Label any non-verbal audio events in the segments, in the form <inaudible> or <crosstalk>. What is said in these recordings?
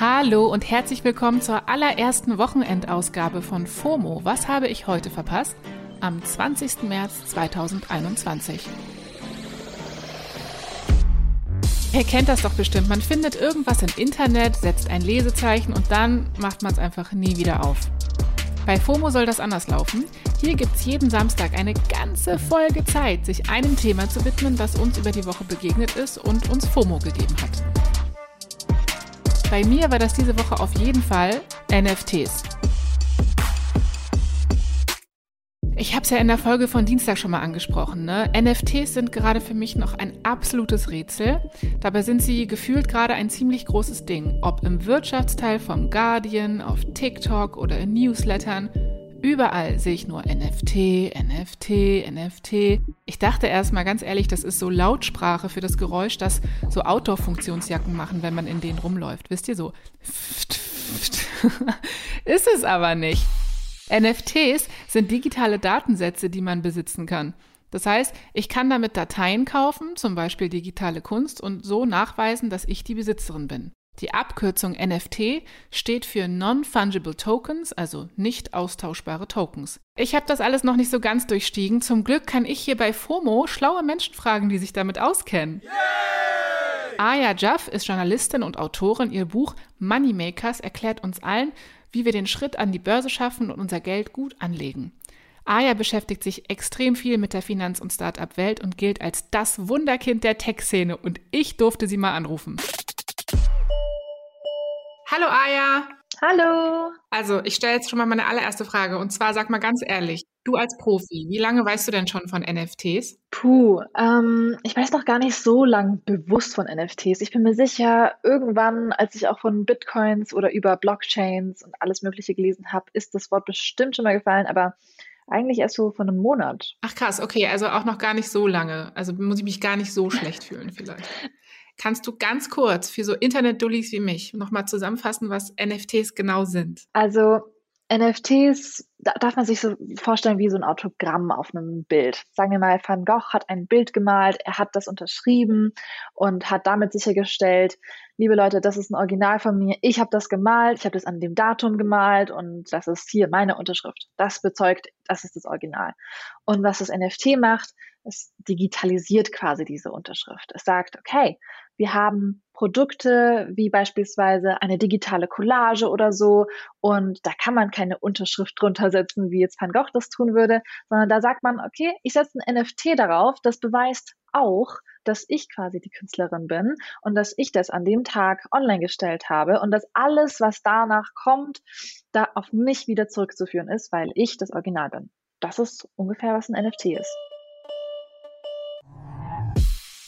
Hallo und herzlich willkommen zur allerersten Wochenendausgabe von FOMO. Was habe ich heute verpasst? Am 20. März 2021. Ihr kennt das doch bestimmt. Man findet irgendwas im Internet, setzt ein Lesezeichen und dann macht man es einfach nie wieder auf. Bei FOMO soll das anders laufen. Hier gibt es jeden Samstag eine ganze Folge Zeit, sich einem Thema zu widmen, das uns über die Woche begegnet ist und uns FOMO gegeben hat. Bei mir war das diese Woche auf jeden Fall NFTs. Ich habe es ja in der Folge von Dienstag schon mal angesprochen. Ne? NFTs sind gerade für mich noch ein absolutes Rätsel. Dabei sind sie gefühlt gerade ein ziemlich großes Ding. Ob im Wirtschaftsteil vom Guardian, auf TikTok oder in Newslettern. Überall sehe ich nur NFT, NFT, NFT. Ich dachte erst mal ganz ehrlich, das ist so Lautsprache für das Geräusch, das so Outdoor-Funktionsjacken machen, wenn man in denen rumläuft. Wisst ihr so? <laughs> ist es aber nicht. NFTs sind digitale Datensätze, die man besitzen kann. Das heißt, ich kann damit Dateien kaufen, zum Beispiel digitale Kunst, und so nachweisen, dass ich die Besitzerin bin. Die Abkürzung NFT steht für Non-Fungible Tokens, also nicht austauschbare Tokens. Ich habe das alles noch nicht so ganz durchstiegen. Zum Glück kann ich hier bei FOMO schlaue Menschen fragen, die sich damit auskennen. Yay! Aya Jaff ist Journalistin und Autorin. Ihr Buch Moneymakers erklärt uns allen, wie wir den Schritt an die Börse schaffen und unser Geld gut anlegen. Aya beschäftigt sich extrem viel mit der Finanz- und Start-up-Welt und gilt als das Wunderkind der Tech-Szene und ich durfte sie mal anrufen. Hallo Aya. Hallo. Also, ich stelle jetzt schon mal meine allererste Frage. Und zwar, sag mal ganz ehrlich, du als Profi, wie lange weißt du denn schon von NFTs? Puh, ähm, ich weiß noch gar nicht so lang bewusst von NFTs. Ich bin mir sicher, irgendwann, als ich auch von Bitcoins oder über Blockchains und alles Mögliche gelesen habe, ist das Wort bestimmt schon mal gefallen, aber eigentlich erst so von einem Monat. Ach krass, okay, also auch noch gar nicht so lange. Also muss ich mich gar nicht so schlecht fühlen vielleicht. <laughs> Kannst du ganz kurz für so Internet-Dullis wie mich nochmal zusammenfassen, was NFTs genau sind? Also NFTs da darf man sich so vorstellen wie so ein Autogramm auf einem Bild. Sagen wir mal, Van Gogh hat ein Bild gemalt, er hat das unterschrieben und hat damit sichergestellt, liebe Leute, das ist ein Original von mir, ich habe das gemalt, ich habe das an dem Datum gemalt und das ist hier meine Unterschrift. Das bezeugt, das ist das Original. Und was das NFT macht, es digitalisiert quasi diese Unterschrift. Es sagt, okay, wir haben Produkte wie beispielsweise eine digitale Collage oder so und da kann man keine Unterschrift drunter setzen, wie jetzt Van Gogh das tun würde, sondern da sagt man, okay, ich setze ein NFT darauf, das beweist auch, dass ich quasi die Künstlerin bin und dass ich das an dem Tag online gestellt habe und dass alles, was danach kommt, da auf mich wieder zurückzuführen ist, weil ich das Original bin. Das ist ungefähr, was ein NFT ist.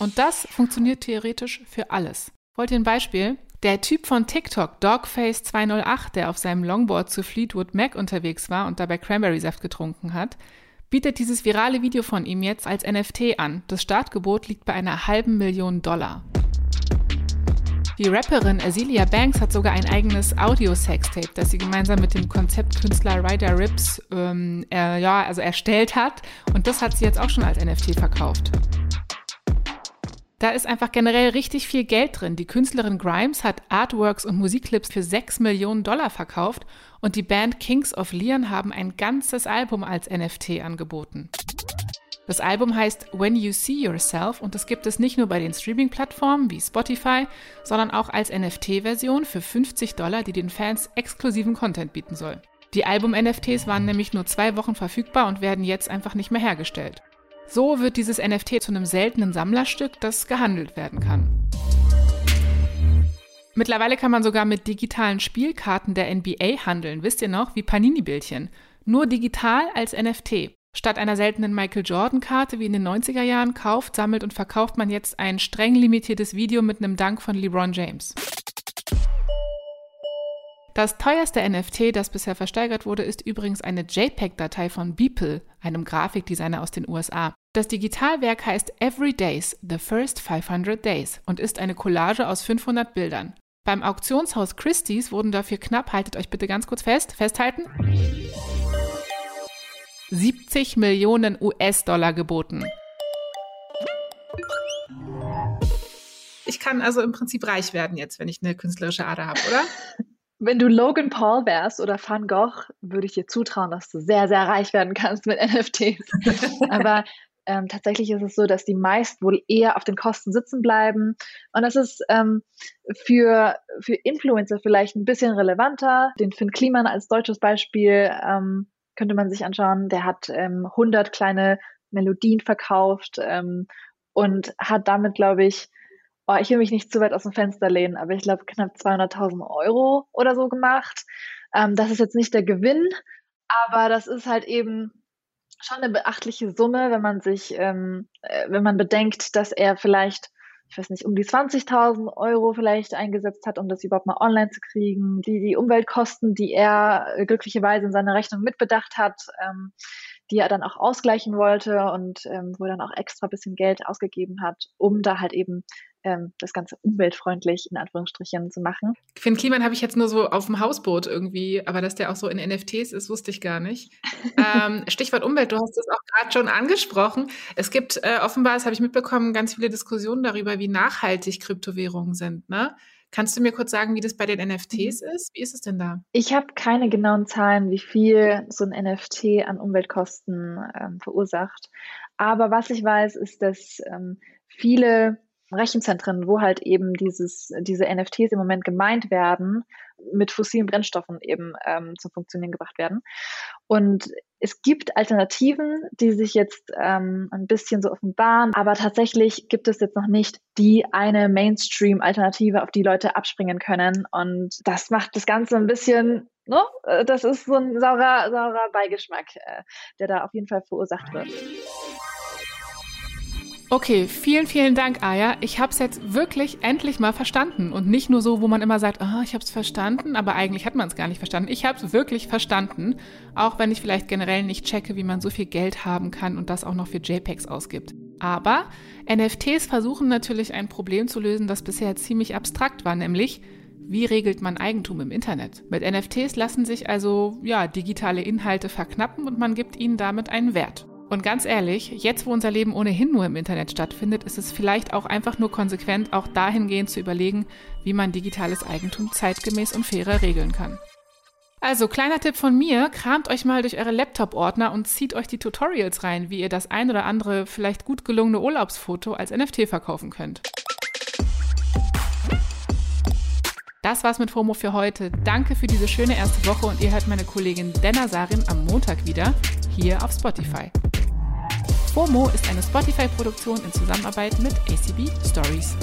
Und das funktioniert theoretisch für alles. Wollt ihr ein Beispiel? Der Typ von TikTok, Dogface208, der auf seinem Longboard zu Fleetwood Mac unterwegs war und dabei Cranberry-Saft getrunken hat, bietet dieses virale Video von ihm jetzt als NFT an. Das Startgebot liegt bei einer halben Million Dollar. Die Rapperin Azealia Banks hat sogar ein eigenes Audio-Sextape, das sie gemeinsam mit dem Konzeptkünstler Ryder Rips ähm, er, ja, also erstellt hat. Und das hat sie jetzt auch schon als NFT verkauft. Da ist einfach generell richtig viel Geld drin. Die Künstlerin Grimes hat Artworks und Musikclips für 6 Millionen Dollar verkauft und die Band Kings of Leon haben ein ganzes Album als NFT angeboten. Das Album heißt When You See Yourself und das gibt es nicht nur bei den Streaming-Plattformen wie Spotify, sondern auch als NFT-Version für 50 Dollar, die den Fans exklusiven Content bieten soll. Die Album-NFTs waren nämlich nur zwei Wochen verfügbar und werden jetzt einfach nicht mehr hergestellt. So wird dieses NFT zu einem seltenen Sammlerstück, das gehandelt werden kann. Mittlerweile kann man sogar mit digitalen Spielkarten der NBA handeln, wisst ihr noch, wie Panini-Bildchen. Nur digital als NFT. Statt einer seltenen Michael Jordan-Karte wie in den 90er Jahren kauft, sammelt und verkauft man jetzt ein streng limitiertes Video mit einem Dank von LeBron James. Das teuerste NFT, das bisher versteigert wurde, ist übrigens eine JPEG-Datei von Beeple, einem Grafikdesigner aus den USA. Das Digitalwerk heißt Every Days, The First 500 Days und ist eine Collage aus 500 Bildern. Beim Auktionshaus Christie's wurden dafür knapp, haltet euch bitte ganz kurz fest, festhalten, 70 Millionen US-Dollar geboten. Ich kann also im Prinzip reich werden jetzt, wenn ich eine künstlerische Ader habe, oder? Wenn du Logan Paul wärst oder Van Gogh, würde ich dir zutrauen, dass du sehr, sehr reich werden kannst mit NFTs. <laughs> Aber ähm, tatsächlich ist es so, dass die meist wohl eher auf den Kosten sitzen bleiben. Und das ist ähm, für, für Influencer vielleicht ein bisschen relevanter. Den Finn Kliman als deutsches Beispiel ähm, könnte man sich anschauen. Der hat ähm, 100 kleine Melodien verkauft ähm, und hat damit, glaube ich, oh, ich will mich nicht zu weit aus dem Fenster lehnen, aber ich glaube knapp 200.000 Euro oder so gemacht. Ähm, das ist jetzt nicht der Gewinn, aber das ist halt eben schon eine beachtliche Summe, wenn man sich, ähm, äh, wenn man bedenkt, dass er vielleicht, ich weiß nicht, um die 20.000 Euro vielleicht eingesetzt hat, um das überhaupt mal online zu kriegen, die, die Umweltkosten, die er äh, glücklicherweise in seiner Rechnung mitbedacht hat, ähm, die er dann auch ausgleichen wollte und ähm, wo er dann auch extra bisschen Geld ausgegeben hat, um da halt eben ähm, das Ganze umweltfreundlich in Anführungsstrichen zu machen. Finn Kliman habe ich jetzt nur so auf dem Hausboot irgendwie, aber dass der auch so in NFTs ist, wusste ich gar nicht. ähm, <laughs> Stichwort Umwelt, du hast es auch gerade schon angesprochen. Es gibt äh, offenbar, das habe ich mitbekommen, ganz viele Diskussionen darüber, wie nachhaltig Kryptowährungen sind. Ne? Kannst du mir kurz sagen, wie das bei den NFTs mhm. ist? Wie ist es denn da? Ich habe keine genauen Zahlen, wie viel so ein NFT an Umweltkosten ähm, verursacht. Aber was ich weiß, ist, dass ähm, viele Rechenzentren, wo halt eben dieses, diese NFTs im Moment gemeint werden, mit fossilen Brennstoffen eben ähm, zum Funktionieren gebracht werden. Und es gibt Alternativen, die sich jetzt ähm, ein bisschen so offenbaren, aber tatsächlich gibt es jetzt noch nicht die eine Mainstream-Alternative, auf die Leute abspringen können. Und das macht das Ganze ein bisschen, ne? Das ist so ein saurer, saurer Beigeschmack, äh, der da auf jeden Fall verursacht wird. Okay, vielen, vielen Dank, Aya. Ich habe es jetzt wirklich endlich mal verstanden und nicht nur so, wo man immer sagt, oh, ich habe es verstanden, aber eigentlich hat man es gar nicht verstanden. Ich habe es wirklich verstanden, auch wenn ich vielleicht generell nicht checke, wie man so viel Geld haben kann und das auch noch für JPEGs ausgibt. Aber NFTs versuchen natürlich ein Problem zu lösen, das bisher ziemlich abstrakt war, nämlich wie regelt man Eigentum im Internet? Mit NFTs lassen sich also ja digitale Inhalte verknappen und man gibt ihnen damit einen Wert. Und ganz ehrlich, jetzt wo unser Leben ohnehin nur im Internet stattfindet, ist es vielleicht auch einfach nur konsequent, auch dahingehend zu überlegen, wie man digitales Eigentum zeitgemäß und fairer regeln kann. Also, kleiner Tipp von mir, kramt euch mal durch eure Laptop-Ordner und zieht euch die Tutorials rein, wie ihr das ein oder andere vielleicht gut gelungene Urlaubsfoto als NFT verkaufen könnt. Das war's mit FOMO für heute. Danke für diese schöne erste Woche und ihr hört meine Kollegin Denna Sarin am Montag wieder hier auf Spotify. FOMO ist eine Spotify-Produktion in Zusammenarbeit mit ACB Stories.